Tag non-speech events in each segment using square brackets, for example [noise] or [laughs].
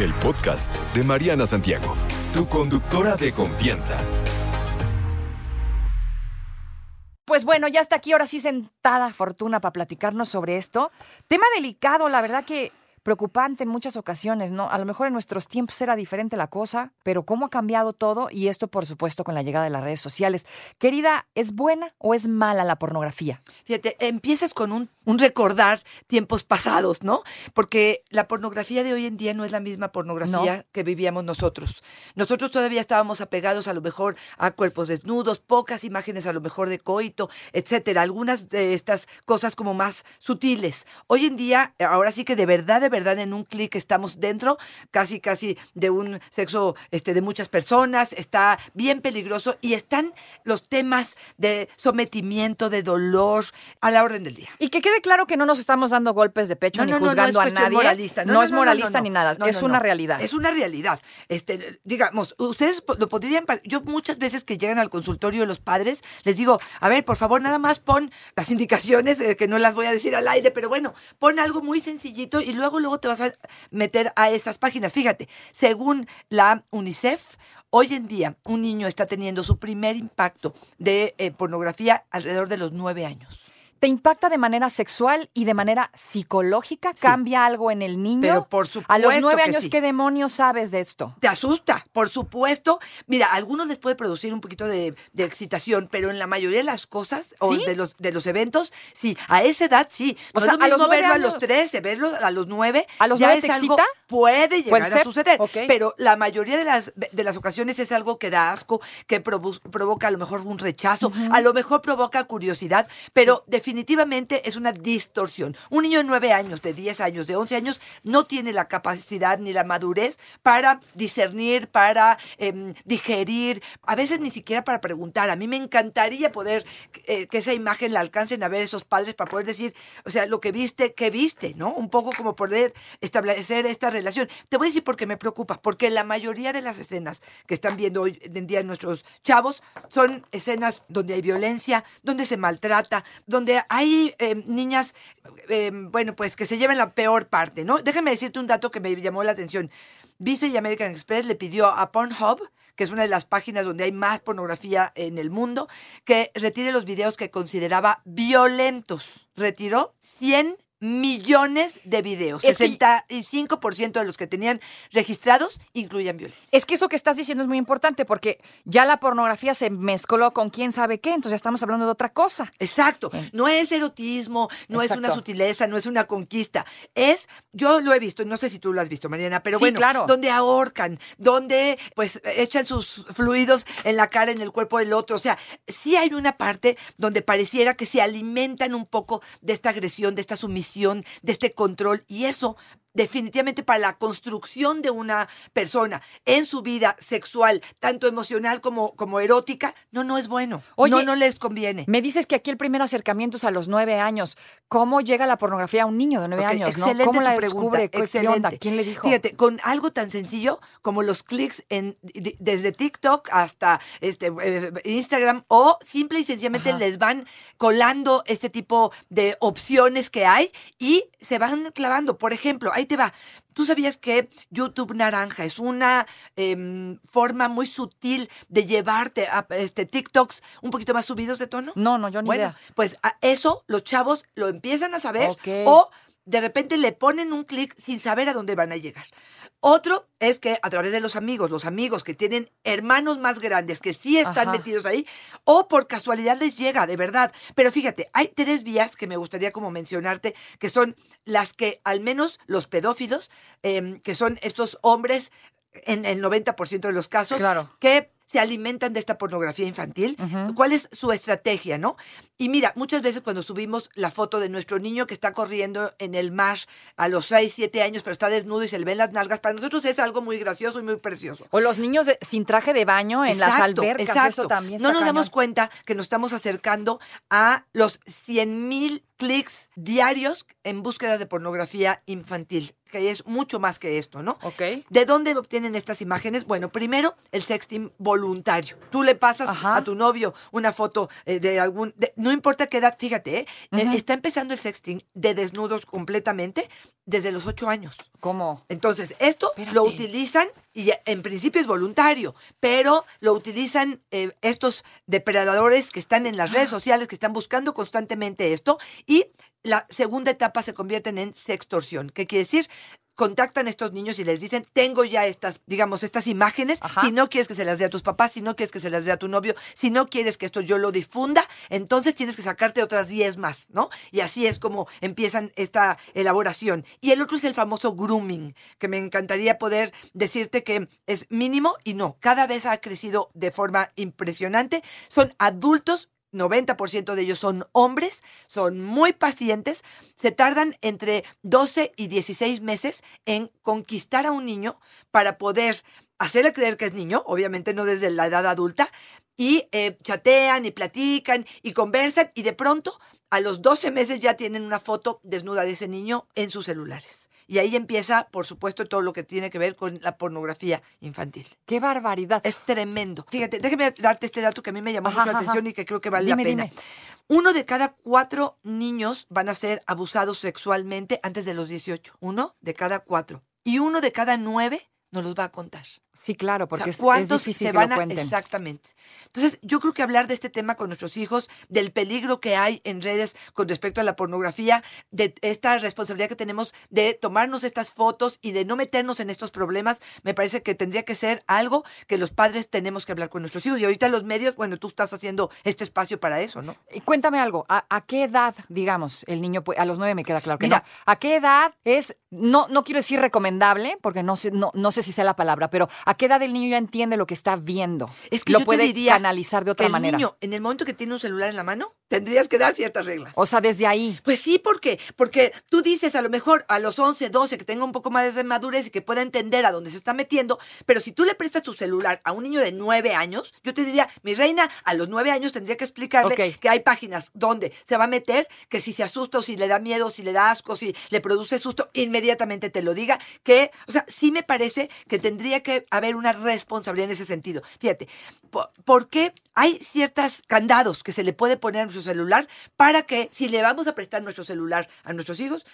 el podcast de Mariana Santiago, tu conductora de confianza. Pues bueno, ya está aquí ahora sí sentada Fortuna para platicarnos sobre esto. Tema delicado, la verdad que preocupante en muchas ocasiones, ¿no? A lo mejor en nuestros tiempos era diferente la cosa, pero cómo ha cambiado todo y esto, por supuesto, con la llegada de las redes sociales. Querida, ¿es buena o es mala la pornografía? Fíjate, empiezas con un, un recordar tiempos pasados, ¿no? Porque la pornografía de hoy en día no es la misma pornografía que vivíamos nosotros. Nosotros todavía estábamos apegados a lo mejor a cuerpos desnudos, pocas imágenes a lo mejor de coito, etcétera. Algunas de estas cosas como más sutiles. Hoy en día, ahora sí que de verdad, de verdad, en un clic estamos dentro, casi, casi de un sexo este, de muchas personas. Está bien peligroso y están los temas de sometimiento, de dolor a la orden del día. Y que quede claro que no nos estamos dando golpes de pecho No, ni no, no, no juzgando a nadie. moralista. No, es moralista ni nada. Es una realidad. Es una realidad. Este, digamos, ustedes lo podrían. Yo muchas veces que llegan al consultorio de los padres, les digo, a ver, por favor, nada más pon las indicaciones, eh, que no las voy a decir al aire, pero bueno, pon algo muy sencillito y luego, luego te vas a meter a estas páginas. Fíjate, según la UNICEF, hoy en día un niño está teniendo su primer impacto de eh, pornografía alrededor de los nueve años. ¿Te impacta de manera sexual y de manera psicológica? ¿Cambia algo en el niño? Pero por A los supuesto nueve años, sí. ¿qué demonios sabes de esto? Te asusta, por supuesto. Mira, a algunos les puede producir un poquito de, de excitación, pero en la mayoría de las cosas o ¿Sí? de los de los eventos, sí, a esa edad sí. O sea, es lo a los nueve verlo a años- los 13, verlo a los 9. ¿A los ya nueve te algo excita? Puede llegar Puede a suceder, pero la mayoría de las de las ocasiones es algo que da asco, que provo- provoca a lo mejor un rechazo, a lo mejor provoca curiosidad, pero definitivamente es una distorsión. Un niño de 9 años, de 10 años, de 11 años no tiene la capacidad ni la madurez para discernir, para em, digerir, a veces ni siquiera para preguntar. A mí me encantaría poder eh, que esa imagen la alcancen a ver esos padres para poder decir, o sea, lo que viste, ¿qué viste? ¿No? Un poco como poder establecer esta relación. Te voy a decir por qué me preocupa, porque la mayoría de las escenas que están viendo hoy en día nuestros chavos son escenas donde hay violencia, donde se maltrata, donde hay eh, niñas, eh, bueno, pues que se llevan la peor parte, ¿no? Déjame decirte un dato que me llamó la atención. Visa y American Express le pidió a Pornhub, que es una de las páginas donde hay más pornografía en el mundo, que retire los videos que consideraba violentos. Retiró 100 millones de videos. Es que- 65% de los que tenían registrados incluían violencia. Es que eso que estás diciendo es muy importante porque ya la pornografía se mezcló con quién sabe qué, entonces ya estamos hablando de otra cosa. Exacto. No es erotismo, no es una sutileza, no es una conquista. Es, yo lo he visto, no sé si tú lo has visto, Mariana, pero Sí, bueno, claro. donde ahorcan, donde pues echan sus fluidos en la cara, en el cuerpo del otro. O sea, sí hay una parte donde pareciera que se alimentan un poco de esta agresión, de esta sumisión, de este control. Y eso definitivamente para la construcción de una persona en su vida sexual, tanto emocional como, como erótica, no, no es bueno. Oye, no, no les conviene. Me dices que aquí el primer acercamiento es a los nueve años. ¿Cómo llega la pornografía a un niño de nueve años? ¿no? excelente ¿Cómo tu la descubre? ¿Qué- ¿Qué excelente. onda? ¿Quién le dijo? Fíjate, con algo tan sencillo como los clics en de- desde TikTok hasta este eh, Instagram o simple y sencillamente Ajá. les van colando este tipo de opciones que hay y se van clavando. Por ejemplo, ahí te va. ¿Tú sabías que YouTube Naranja es una em, forma muy sutil de llevarte a este, TikToks un poquito más subidos de tono? No, no, yo ni bueno, idea. pues a eso los chavos lo empiezan a saber o de repente le ponen un clic sin saber a dónde van a llegar. Otro es que a través de los amigos, los amigos que tienen hermanos más grandes que sí están Ajá. metidos ahí, o por casualidad les llega, de verdad. Pero fíjate, hay tres vías que me gustaría como mencionarte, que son las que al menos los pedófilos, em, que son estos hombres en el 90% de los casos, Claro. que se alimentan de esta pornografía infantil. ¿Cuál es su estrategia, no? Y mira, muchas veces cuando subimos la foto de nuestro niño que está corriendo en el mar a los 6, 7 años, pero está desnudo y se le ven las nalgas, para nosotros es algo muy gracioso y muy precioso. O los niños de- sin traje de baño en las Exacto, albercas, exacto. eso también No nos damos cuenta que nos estamos acercando a los 100 mil clics diarios en búsquedas de pornografía infantil, que es mucho más que esto, ¿no? Ok. ¿De dónde obtienen estas imágenes? Bueno, primero, el sexting voluntario. Tú le pasas Ajá. a tu novio una foto eh, de algún, de- no importa qué edad, fíjate, ¿eh? Eh, está empezando el sexting de desnudos completamente desde los ocho años. ¿Cómo? Entonces, esto Espérate. lo utilizan y en principio es voluntario, pero lo utilizan eh, estos depredadores que están en las Ah. redes sociales, que están buscando constantemente esto y la segunda etapa se convierten en sextorsión. ¿Qué quiere decir? Contactan a estos niños y les dicen, tengo ya estas, digamos, estas imágenes. Ajá. Si no quieres que se las dé a tus papás, si no quieres que se las dé a tu novio, si no quieres que esto yo lo difunda, entonces tienes que sacarte otras 10 más, ¿no? Y así es como empiezan esta elaboración. Y el otro es el famoso grooming, que me encantaría poder decirte que es mínimo y no, cada vez ha crecido de forma impresionante. Son adultos 90% de ellos son hombres, son muy pacientes, se tardan entre 12 y 16 meses en conquistar a un niño para poder hacerle creer que es niño, obviamente no desde la edad adulta, y eh, chatean y platican y conversan y de pronto a los 12 meses ya tienen una foto desnuda de ese niño en sus celulares. Y ahí empieza, por supuesto, todo lo que tiene que ver con la pornografía infantil. ¡Qué barbaridad! Es tremendo. Fíjate, déjame darte este dato que a mí me llamó Ajá, mucho la atención ajá. y que creo que vale Dime, la pena. dime. Uno de cada cuatro niños van a ser abusados sexualmente antes de los 18. Uno de cada cuatro. Y uno de cada nueve nos los va a contar. Sí, claro, O porque sea, es- es, ¿cuántos difícil se que van lo a- cuenten. Exactamente. Entonces, yo creo que hablar de este tema con nuestros hijos, del peligro que hay en redes con respecto a la pornografía, de esta responsabilidad que tenemos de tomarnos estas fotos y de no meternos en estos problemas, me parece que tendría que ser algo que los padres tenemos que hablar con nuestros hijos. Y ahorita los medios, bueno, tú estás haciendo este espacio para eso, ¿no? Y Cuéntame algo, ¿a, a qué edad, digamos, el niño puede, a los nueve me queda claro que Mira. no, ¿a qué edad es, no, no quiero decir recomendable, porque no sé, no, no sé si sea la palabra, pero ¿a qué edad el niño ya entiende lo que está viendo? Es que lo yo puede te diría canalizar de otra el manera. niño, en el momento que tiene un celular en la mano, tendrías que dar ciertas reglas. O sea, desde ahí. Pues sí, porque porque tú dices a lo mejor a los 11, 12 que tenga un poco más de madurez y que pueda entender a dónde se está metiendo, pero si tú le prestas tu celular a un niño de 9 años, yo te diría, mi reina, a los 9 años tendría que explicarle que hay páginas donde se va a meter, que si se asusta o si le da miedo, si le da asco, si le produce susto, inmediatamente te lo diga, que, o sea, sí me parece que tendría que haber una responsabilidad en ese sentido. Fíjate, po- porque hay ciertos candados que se le puede poner a nuestro celular para que si le vamos a prestar nuestro celular a nuestros hijos,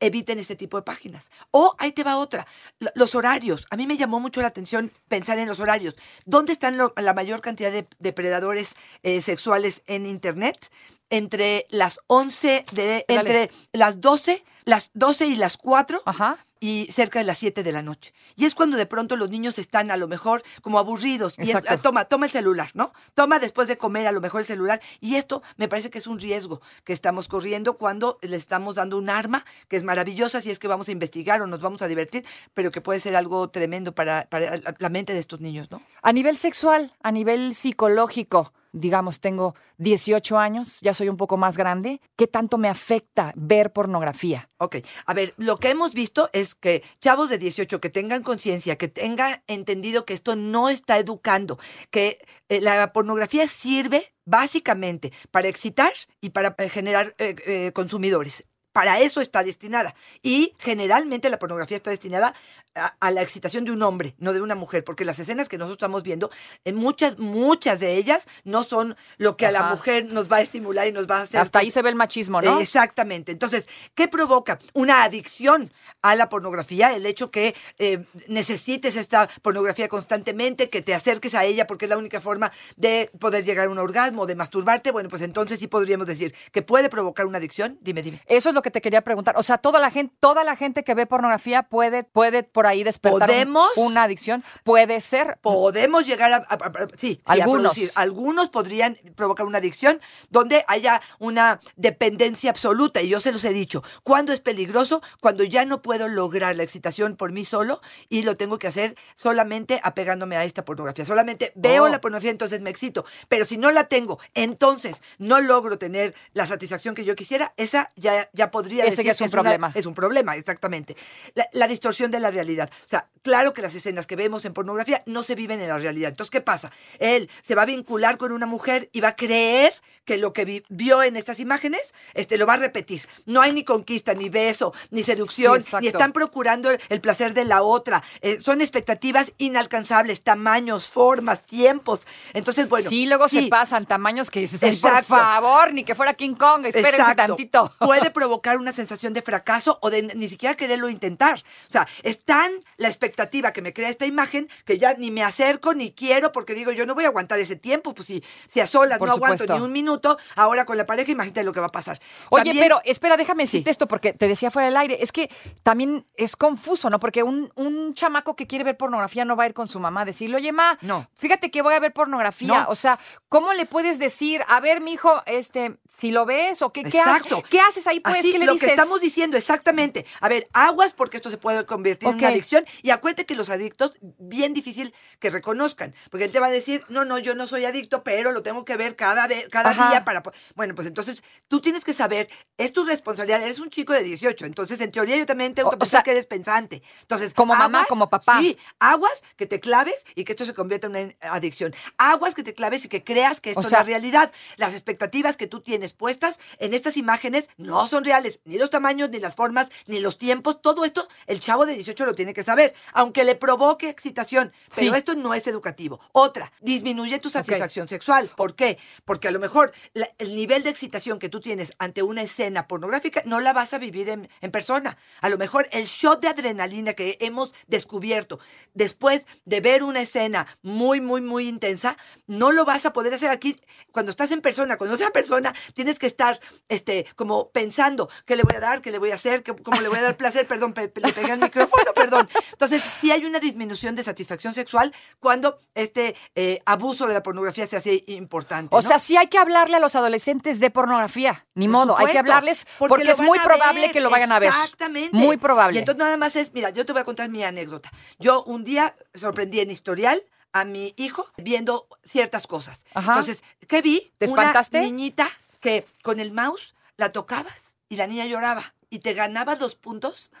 eviten este tipo de páginas. O ahí te va otra, los horarios. A mí me llamó mucho la atención pensar en los horarios. ¿Dónde están lo- la mayor cantidad de depredadores eh, sexuales en Internet? Entre las 11 de, Dale. entre las 12, las 12 y las 4 Ajá. Y cerca de las 7 de la noche. Y es cuando de pronto los niños están a lo mejor como aburridos. Y es, ah, toma, toma el celular, ¿no? Toma después de comer a lo mejor el celular. Y esto me parece que es un riesgo que estamos corriendo cuando le estamos dando un arma que es maravillosa si es que vamos a investigar o nos vamos a divertir, pero que puede ser algo tremendo para, para la mente de estos niños, ¿no? A nivel sexual, a nivel psicológico, digamos, tengo 18 años, ya soy un poco más grande, ¿qué tanto me afecta ver pornografía? Ok, a ver, lo que hemos visto es que chavos de 18 que tengan conciencia, que tengan entendido que esto no está educando, que eh, la pornografía sirve básicamente para excitar y para eh, generar eh, consumidores. Para eso está destinada. Y generalmente la pornografía está destinada a, a la excitación de un hombre, no de una mujer, porque las escenas que nosotros estamos viendo, en muchas, muchas de ellas no son lo que a la mujer nos va a estimular y nos va a hacer. Hasta ahí se ve el machismo, ¿no? Exactamente. Entonces, ¿qué provoca? Una adicción a la pornografía, el hecho que eh, necesites esta pornografía constantemente, que te acerques a ella porque es la única forma de poder llegar a un orgasmo, de masturbarte. Bueno, pues entonces sí podríamos decir que puede provocar una adicción. Dime, dime. Eso es lo que te quería preguntar. O sea, toda la gente, toda la gente que ve pornografía puede, puede por ahí despertar una adicción. Puede ser. Podemos llegar a, a- sí, sí, a Algunos. Algunos podrían provocar una adicción donde haya una dependencia absoluta. Y yo se los he dicho, ¿cuándo es peligroso? Cuando ya no puedo lograr la excitación por mí solo y lo tengo que hacer solamente apegándome a esta pornografía. Solamente veo Oh. la pornografía, entonces me excito. Pero si no la tengo, entonces no logro tener la satisfacción que yo quisiera, esa ya, ya podría Ese decir ya es que un problema. es un problema, exactamente. La, la distorsión de la realidad. O sea, claro que las escenas que vemos en pornografía no se viven en la realidad. Entonces, ¿qué pasa? Él se va a vincular con una mujer y va a creer que lo que vi- vio en estas imágenes este, lo va a repetir. No hay ni conquista, ni beso, ni seducción, Sí, ni están procurando el, el placer de la otra. Eh, son expectativas inalcanzables, tamaños, formas, tiempos. Entonces, bueno. sí, luego se sí, pasan tamaños que dices, "Ay, por favor, ni que fuera King Kong, espérense Exacto. tantito. Puede provocar una sensación de fracaso o de ni siquiera quererlo intentar. O sea, es tan la expectativa que me crea esta imagen que ya ni me acerco ni quiero porque digo, yo no voy a aguantar ese tiempo. Pues si, si a solas Por no aguanto ni un minuto, ahora con la pareja, imagínate lo que va a pasar. Oye, También- pero espera, déjame decirte Sí. esto porque te decía fuera del aire. Es que también es confuso, ¿no? Porque un, un chamaco que quiere ver pornografía no va a ir con su mamá a decirle, oye, ma, No. fíjate que voy a ver pornografía. No. O sea, ¿cómo le puedes decir, a ver, mijo, este, si lo ves o qué, qué haces? Exacto. ¿Qué haces ahí, pues? Así, ¿Qué le lo dices? que estamos diciendo, exactamente. A ver, aguas porque esto se puede convertir en una adicción. Y acuérdate que los adictos, bien difícil que reconozcan. Porque él te va a decir, no, no, yo no soy adicto, pero lo tengo que ver cada vez, cada Ajá. día para. po-". Bueno, pues entonces tú tienes que saber, es tu responsabilidad. Eres un chico de 18. Entonces, en teoría, yo también tengo que o pensar sea, que eres pensante. Entonces, como mamá, como papá. Sí, aguas que te claves y que esto se convierta en una adicción. Aguas que te claves y que creas que esto O es la realidad. Las expectativas que tú tienes puestas en estas imágenes no son reales. Ni los tamaños, ni las formas, ni los tiempos. Todo esto el chavo de 18 lo tiene que saber. Aunque le provoque excitación. Pero Sí. esto no es educativo. Otra, disminuye tu satisfacción sexual. ¿Por qué? Porque a lo mejor la- el nivel de excitación que tú tienes ante una escena pornográfica no la vas a vivir en, en persona. A lo mejor el shot de adrenalina que hemos descubierto después de ver una escena muy, muy, muy intensa, no lo vas a poder hacer aquí cuando estás en persona. Cuando estás en persona, tienes que estar este, como pensando qué le voy a dar, qué le voy a hacer, cómo le voy a dar placer. Perdón, pe- pe- le pegué al micrófono, [laughs] perdón. Entonces, sí hay una disminución de satisfacción sexual cuando este eh, abuso de la pornografía se hace importante. O sea, sí hay que hablarle a los adolescentes de pornografía. Ni Por modo, hay que hablarles porque, es muy probable ver, que lo vayan a ver. Exactamente. Muy probable. Y entonces nada más es, mira, yo te voy a contar mi anécdota. Yo un día sorprendí en historial a mi hijo viendo ciertas cosas. Ajá. Entonces, ¿qué vi? ¿Te Una espantaste? niñita que con el mouse la tocabas y la niña lloraba y te ganabas los puntos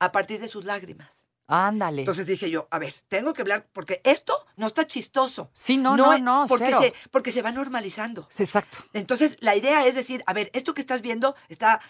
a partir de sus lágrimas. Ándale. Entonces dije yo, a ver, tengo que hablar porque esto no está chistoso. Sí, no, no, no, porque cero. se porque se va normalizando. Exacto. Entonces, la idea es decir, a ver, esto que estás viendo está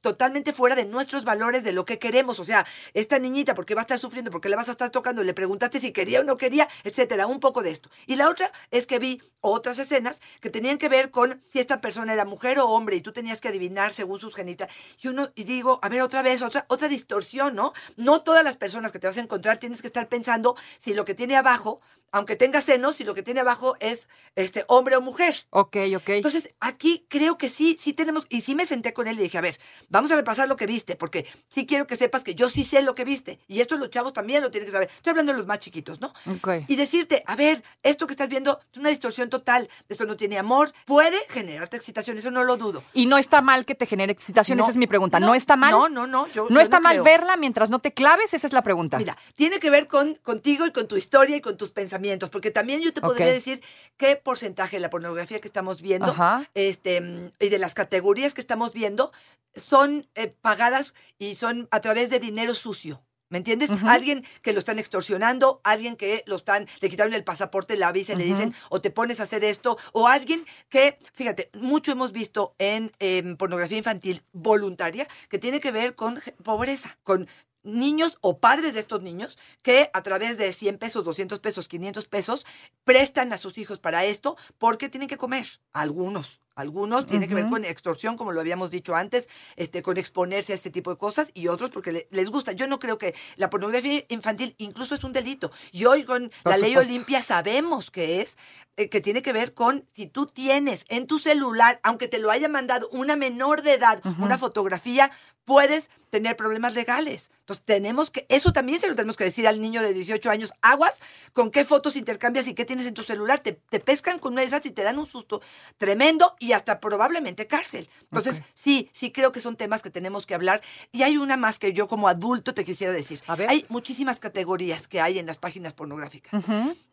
totalmente fuera de nuestros valores, de lo que queremos. O sea, esta niñita, ¿por qué va a estar sufriendo? ¿Por qué le vas a estar tocando? Le preguntaste si quería o no quería, etcétera. Un poco de esto. Y la otra es que vi otras escenas que tenían que ver con si esta persona era mujer o hombre y tú tenías que adivinar según sus genitas. Y uno, y digo, a ver, otra vez, otra, otra distorsión, ¿no? No todas las personas que te vas a encontrar tienes que estar pensando si lo que tiene abajo, aunque tenga senos, si lo que tiene abajo es este hombre o mujer. Ok, ok. Entonces, aquí creo que sí, sí tenemos, y sí me senté con él y dije, a ver, vamos a repasar lo que viste, porque sí quiero que sepas que yo sí sé lo que viste, y esto los chavos también lo tienen que saber. Estoy hablando de los más chiquitos, ¿no? Ok. Y decirte, a ver, esto que estás viendo es una distorsión total, esto no tiene amor, puede generarte excitación, eso no lo dudo. Y no está mal que te genere excitación, No, esa es mi pregunta. ¿No, está mal? No, no, no. Yo, ¿No yo está mal verla mientras no te claves? Esa es la pregunta. Mira, tiene que ver con contigo y con tu historia y con tus pensamientos, porque también yo te podría decir qué porcentaje de la pornografía que estamos viendo Ajá. este, y de las categorías que estamos viendo son eh, pagadas y son a través de dinero sucio. ¿Me entiendes? Alguien que lo están extorsionando, alguien que lo están, le quitaron el pasaporte, la visa, y le dicen, o te pones a hacer esto, o alguien que, fíjate, mucho hemos visto en pornografía infantil voluntaria que tiene que ver con pobreza, con niños o padres de estos niños que a través de 100 pesos, 200 pesos, 500 pesos prestan a sus hijos para esto porque tienen que comer. Algunos, algunos tienen que ver con extorsión, como lo habíamos dicho antes, este, con exponerse a este tipo de cosas y otros porque le- les gusta. Yo no creo que la pornografía infantil incluso es un delito. Y hoy con Por la ley. Olimpia sabemos que es, eh, que tiene que ver con si tú tienes en tu celular, aunque te lo haya mandado una menor de edad, una fotografía, puedes tener problemas legales. Entonces tenemos que, eso también se lo tenemos que decir al niño de 18 años, aguas con qué fotos intercambias y qué tienes en tu celular. Te, te pescan con una de esas y te dan un susto tremendo y hasta probablemente cárcel. Entonces, sí, sí creo que son temas que tenemos que hablar. Y hay una más que yo como adulto te quisiera decir. A ver. Hay muchísimas categorías que hay en las páginas pornográficas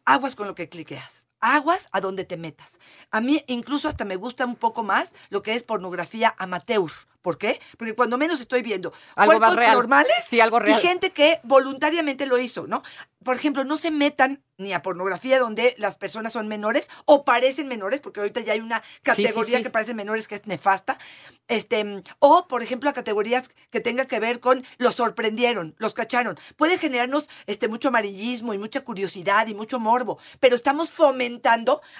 aguas con lo que cliqueas. Aguas a donde te metas. A mí incluso hasta me gusta un poco más lo que es pornografía amateur, ¿Por qué? Porque cuando menos estoy viendo Algo cuerpos real. normales Sí, algo real. y gente que voluntariamente lo hizo, ¿no? Por ejemplo, no se metan ni a pornografía donde las personas son menores o parecen menores, porque ahorita ya hay una categoría sí. que parecen menores que es nefasta. Este, o, por ejemplo, a categorías que tenga que ver con los sorprendieron, los cacharon. Puede generarnos este, mucho amarillismo y mucha curiosidad y mucho morbo, pero estamos fomentando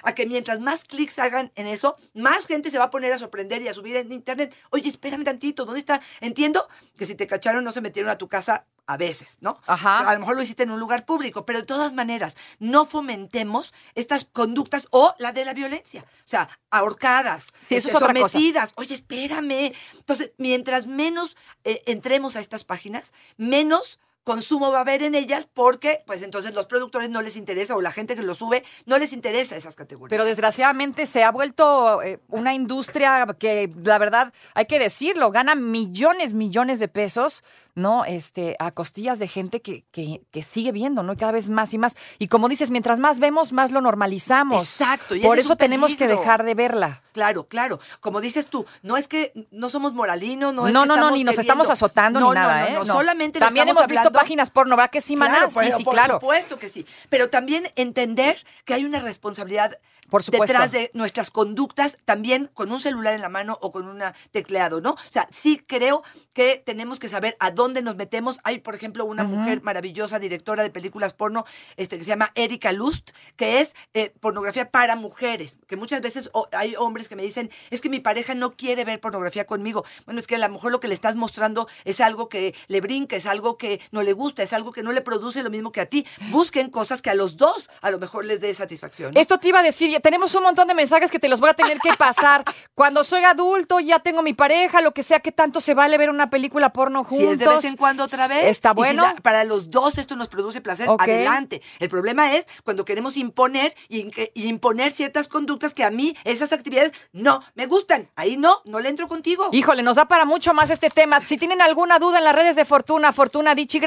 a que mientras más clics hagan en eso, más gente se va a poner a sorprender y a subir en internet. Oye, espérame tantito, ¿dónde está? Entiendo que si te cacharon no se metieron a tu casa a veces, ¿no? Ajá. A lo mejor lo hiciste en un lugar público, pero de todas maneras, no fomentemos estas conductas o la de la violencia. O sea, ahorcadas, Sí, eso es otra cosa. sometidas. Oye, espérame. Entonces, mientras menos eh, entremos a estas páginas, menos consumo va a haber en ellas porque, pues entonces los productores no les interesa o la gente que lo sube no les interesa esas categorías. Pero desgraciadamente se ha vuelto eh, una industria que, la verdad, hay que decirlo, gana millones, millones de pesos, ¿no? Este, a costillas de gente que, que, que sigue viendo, ¿no? Cada vez más y más. Y como dices, mientras más vemos, más lo normalizamos. Exacto, y Por es eso tenemos que dejar de verla. Claro, claro. Como dices tú, no es que no somos moralinos, no es No, que no, no, ni nos queriendo- estamos azotando No, ni nada, no, ¿eh? no, No. solamente le También estamos hemos visto páginas porno, ¿verdad que sí, maná? Claro, sí, sí, por claro. supuesto que sí. Pero también entender que hay una responsabilidad Por detrás de nuestras conductas, también con un celular en la mano o con un tecleado, ¿no? O sea, sí creo que tenemos que saber a dónde nos metemos. Hay, por ejemplo, una mujer maravillosa, directora de películas porno, este, que se llama Erika Lust, que es eh, pornografía para mujeres. Que muchas veces hay hombres que me dicen, es que mi pareja no quiere ver pornografía conmigo. Bueno, es que a lo mejor lo que le estás mostrando es algo que le brinca, es algo que no le gusta, es algo que no le produce lo mismo que a ti. Busquen cosas que a los dos a lo mejor les dé satisfacción. ¿no? Esto te iba a decir, tenemos un montón de mensajes que te los voy a tener que pasar. [laughs] Cuando soy adulto, ya tengo mi pareja, lo que sea, que tanto se vale ver una película porno juntos. Si es de vez en cuando otra vez. Está si bueno. la- para los dos esto nos produce placer, adelante. El problema es cuando queremos imponer y, imponer ciertas conductas que a mí esas actividades no me gustan. Ahí no, no le entro contigo. Híjole, nos da para mucho más este tema. Si tienen alguna duda en las redes de Fortuna, Fortuna Dichi,